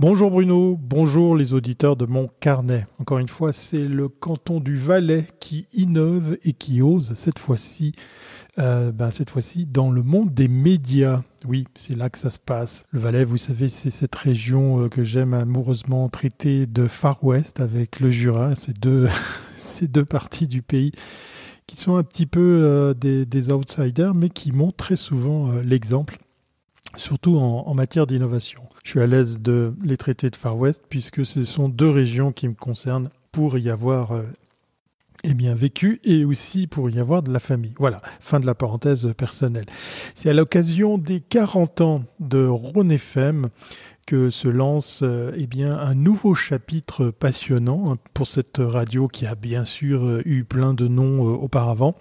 Bonjour Bruno, bonjour les auditeurs de mon carnet. Encore une fois, c'est le canton du Valais qui innove et qui ose cette fois-ci, euh, ben, cette fois-ci dans le monde des médias. Oui, c'est là que ça se passe. Le Valais, vous savez, c'est cette région euh, que j'aime amoureusement traiter de Far West avec le Jura. Ces deux, deux parties du pays qui sont un petit peu euh, des, outsiders, mais qui montrent très souvent l'exemple, surtout en matière d'innovation je suis à l'aise de les traiter de Far West puisque ce sont deux régions qui me concernent pour y avoir euh, eh bien vécu et aussi pour y avoir de la famille. Voilà, fin de la parenthèse personnelle. C'est à l'occasion des 40 ans de Rhône FM que se lance euh, eh bien un nouveau chapitre passionnant pour cette radio qui a bien sûr euh, eu plein de noms euh, auparavant.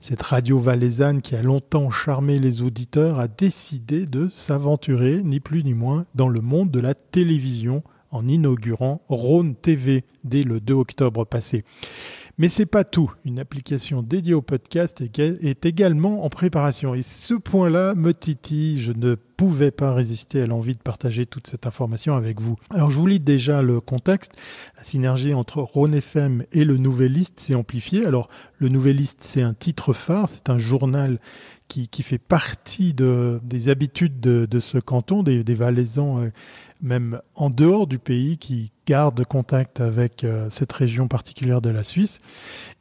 Cette radio valaisanne qui a longtemps charmé les auditeurs a décidé de s'aventurer ni plus ni moins dans le monde de la télévision en inaugurant Rhône TV dès le 2 octobre passé. Mais c'est pas tout. Une application dédiée au podcast est également en préparation. Et ce point-là me titille. Je ne pouvais pas résister à l'envie de partager toute cette information avec vous. Alors je vous lis déjà le contexte. La synergie entre Rhône FM et le Nouvelliste s'est amplifiée. Alors le Nouvelliste, c'est un titre phare, c'est un journal qui, fait partie de, des habitudes de, ce canton, des, Valaisans, euh, même en dehors du pays, qui, garde contact avec euh, cette région particulière de la Suisse.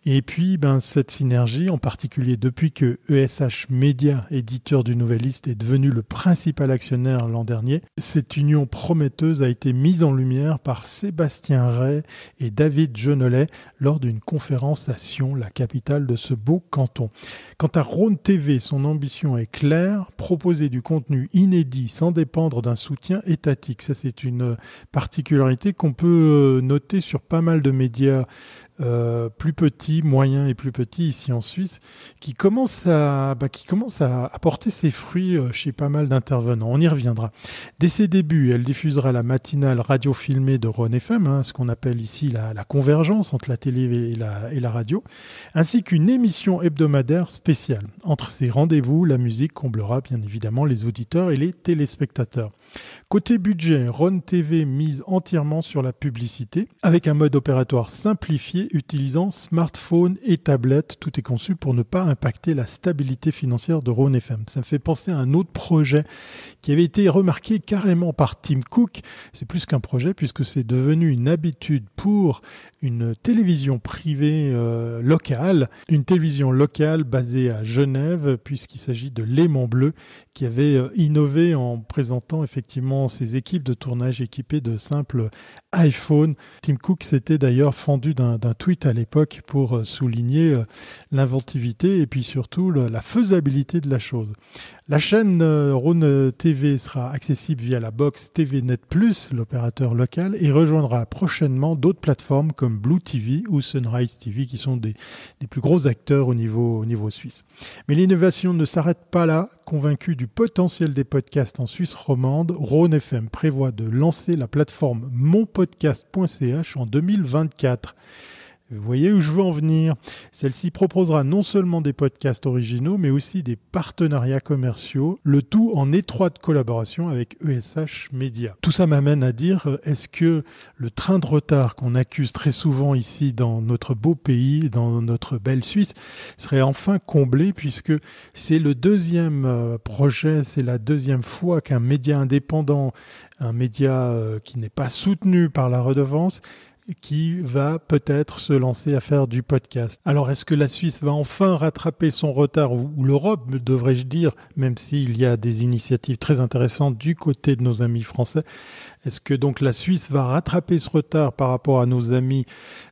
Et puis, ben, cette synergie, en particulier depuis que ESH Media, éditeur du Nouvelliste, est devenu le principal actionnaire l'an dernier, cette union prometteuse a été mise en lumière par Sébastien Ray et David Jenolet lors d'une conférence à Sion, la capitale de ce beau canton. Quant à Rhône TV, son ambition est claire, proposer du contenu inédit sans dépendre d'un soutien étatique. Ça, c'est une particularité qu'on peut noter sur pas mal de médias euh, plus petits, moyens et plus petits ici en Suisse, qui commencent à, bah, qui commence à apporter ses fruits euh, chez pas mal d'intervenants. On y reviendra. Dès ses débuts, elle diffusera la matinale radio filmée de FM, hein, ce qu'on appelle ici la, convergence entre la télé et la radio, ainsi qu'une émission hebdomadaire spéciale. Entre ces rendez-vous, la musique comblera bien évidemment les auditeurs et les téléspectateurs. Côté budget, Ron TV mise entièrement sur la publicité avec un mode opératoire simplifié utilisant smartphone et tablette. Tout est conçu pour ne pas impacter la stabilité financière de Ron FM. Ça me fait penser à un autre projet qui avait été remarqué carrément par Tim Cook. C'est plus qu'un projet puisque c'est devenu une habitude pour une télévision privée euh, locale, une télévision locale basée à Genève puisqu'il s'agit de Léman Bleu qui avait euh, innové en présentant effectivement ses équipes de tournage équipées de simples iPhone. Tim Cook s'était d'ailleurs fendu d'un tweet à l'époque pour euh, souligner euh, l'inventivité et puis surtout la faisabilité de la chose. La chaîne euh, Rhône TV sera accessible via la box TVNet Plus, l'opérateur local, et rejoindra prochainement d'autres plateformes comme Blue TV ou Sunrise TV qui sont des, des plus gros acteurs au niveau, au niveau suisse. Mais l'innovation ne s'arrête pas là. Convaincu du potentiel des podcasts en Suisse romande, Rhône FM prévoit de lancer la plateforme Mon podcast.ch en 2024. Vous voyez où je veux en venir Celle-ci proposera non seulement des podcasts originaux, mais aussi des partenariats commerciaux, le tout en étroite collaboration avec ESH Media. Tout ça m'amène à dire, est-ce que le train de retard qu'on accuse très souvent ici dans notre beau pays, dans notre belle Suisse, serait enfin comblé puisque c'est le deuxième euh, projet, c'est la deuxième fois qu'un média indépendant un média euh, qui n'est pas soutenu par la redevance qui va peut-être se lancer à faire du podcast. Alors est-ce que la Suisse va enfin rattraper son retard, ou l'Europe devrais-je dire, même s'il y a des initiatives très intéressantes du côté de nos amis français? Est-ce que donc la Suisse va rattraper ce retard par rapport à nos amis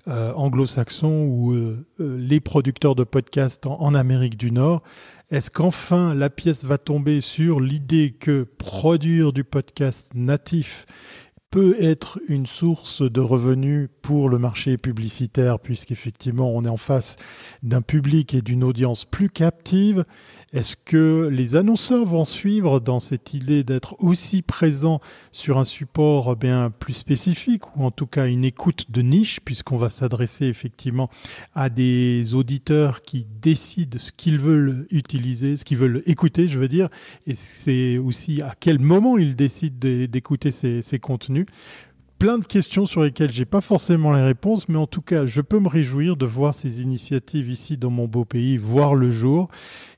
euh, anglo-saxons ou euh, les producteurs de podcasts en Amérique du Nord? Est-ce qu'enfin la pièce va tomber sur l'idée que produire du podcast natif peut être une source de revenus pour le marché publicitaire, puisqu'effectivement on est en face d'un public et d'une audience plus captive est-ce que les annonceurs vont suivre dans cette idée d'être aussi présents sur un support eh bien plus spécifique ou en tout cas une écoute de niche puisqu'on va s'adresser effectivement à des auditeurs qui décident ce qu'ils veulent utiliser, ce qu'ils veulent écouter, je veux dire, et c'est aussi à quel moment ils décident d'écouter ces, ces contenus. Plein de questions sur lesquelles j'ai pas forcément les réponses, mais en tout cas, je peux me réjouir de voir ces initiatives ici dans mon beau pays voir le jour.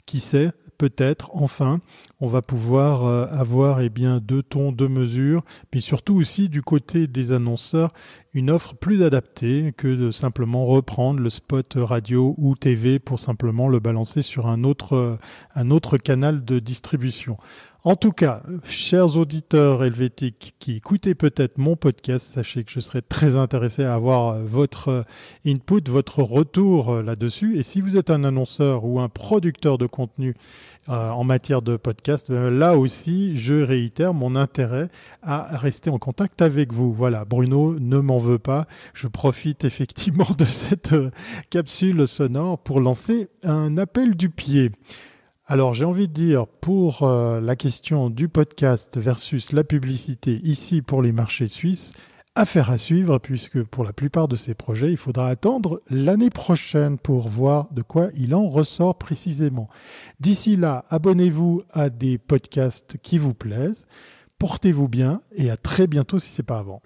Qui sait, peut-être enfin on va pouvoir euh, avoir eh bien deux tons, deux mesures, mais surtout aussi du côté des annonceurs une offre plus adaptée que de simplement reprendre le spot radio ou TV pour simplement le balancer sur un autre un autre canal de distribution. En tout cas, chers auditeurs helvétiques qui écoutez peut-être mon podcast, sachez que je serai très intéressé à avoir euh, votre input, votre retour là-dessus. Et si vous êtes un annonceur ou un producteur de contenu euh, en matière de podcast, euh, là aussi, je réitère mon intérêt à rester en contact avec vous. Voilà, Bruno ne m'en veut pas. Je profite effectivement de cette euh, capsule sonore pour lancer un appel du pied. Alors j'ai envie de dire pour la question du podcast versus la publicité ici pour les marchés suisses, Affaire à suivre, puisque pour la plupart de ces projets, il faudra attendre l'année prochaine pour voir de quoi il en ressort précisément. D'ici là, abonnez-vous à des podcasts qui vous plaisent, portez-vous bien et à très bientôt si ce n'est pas avant.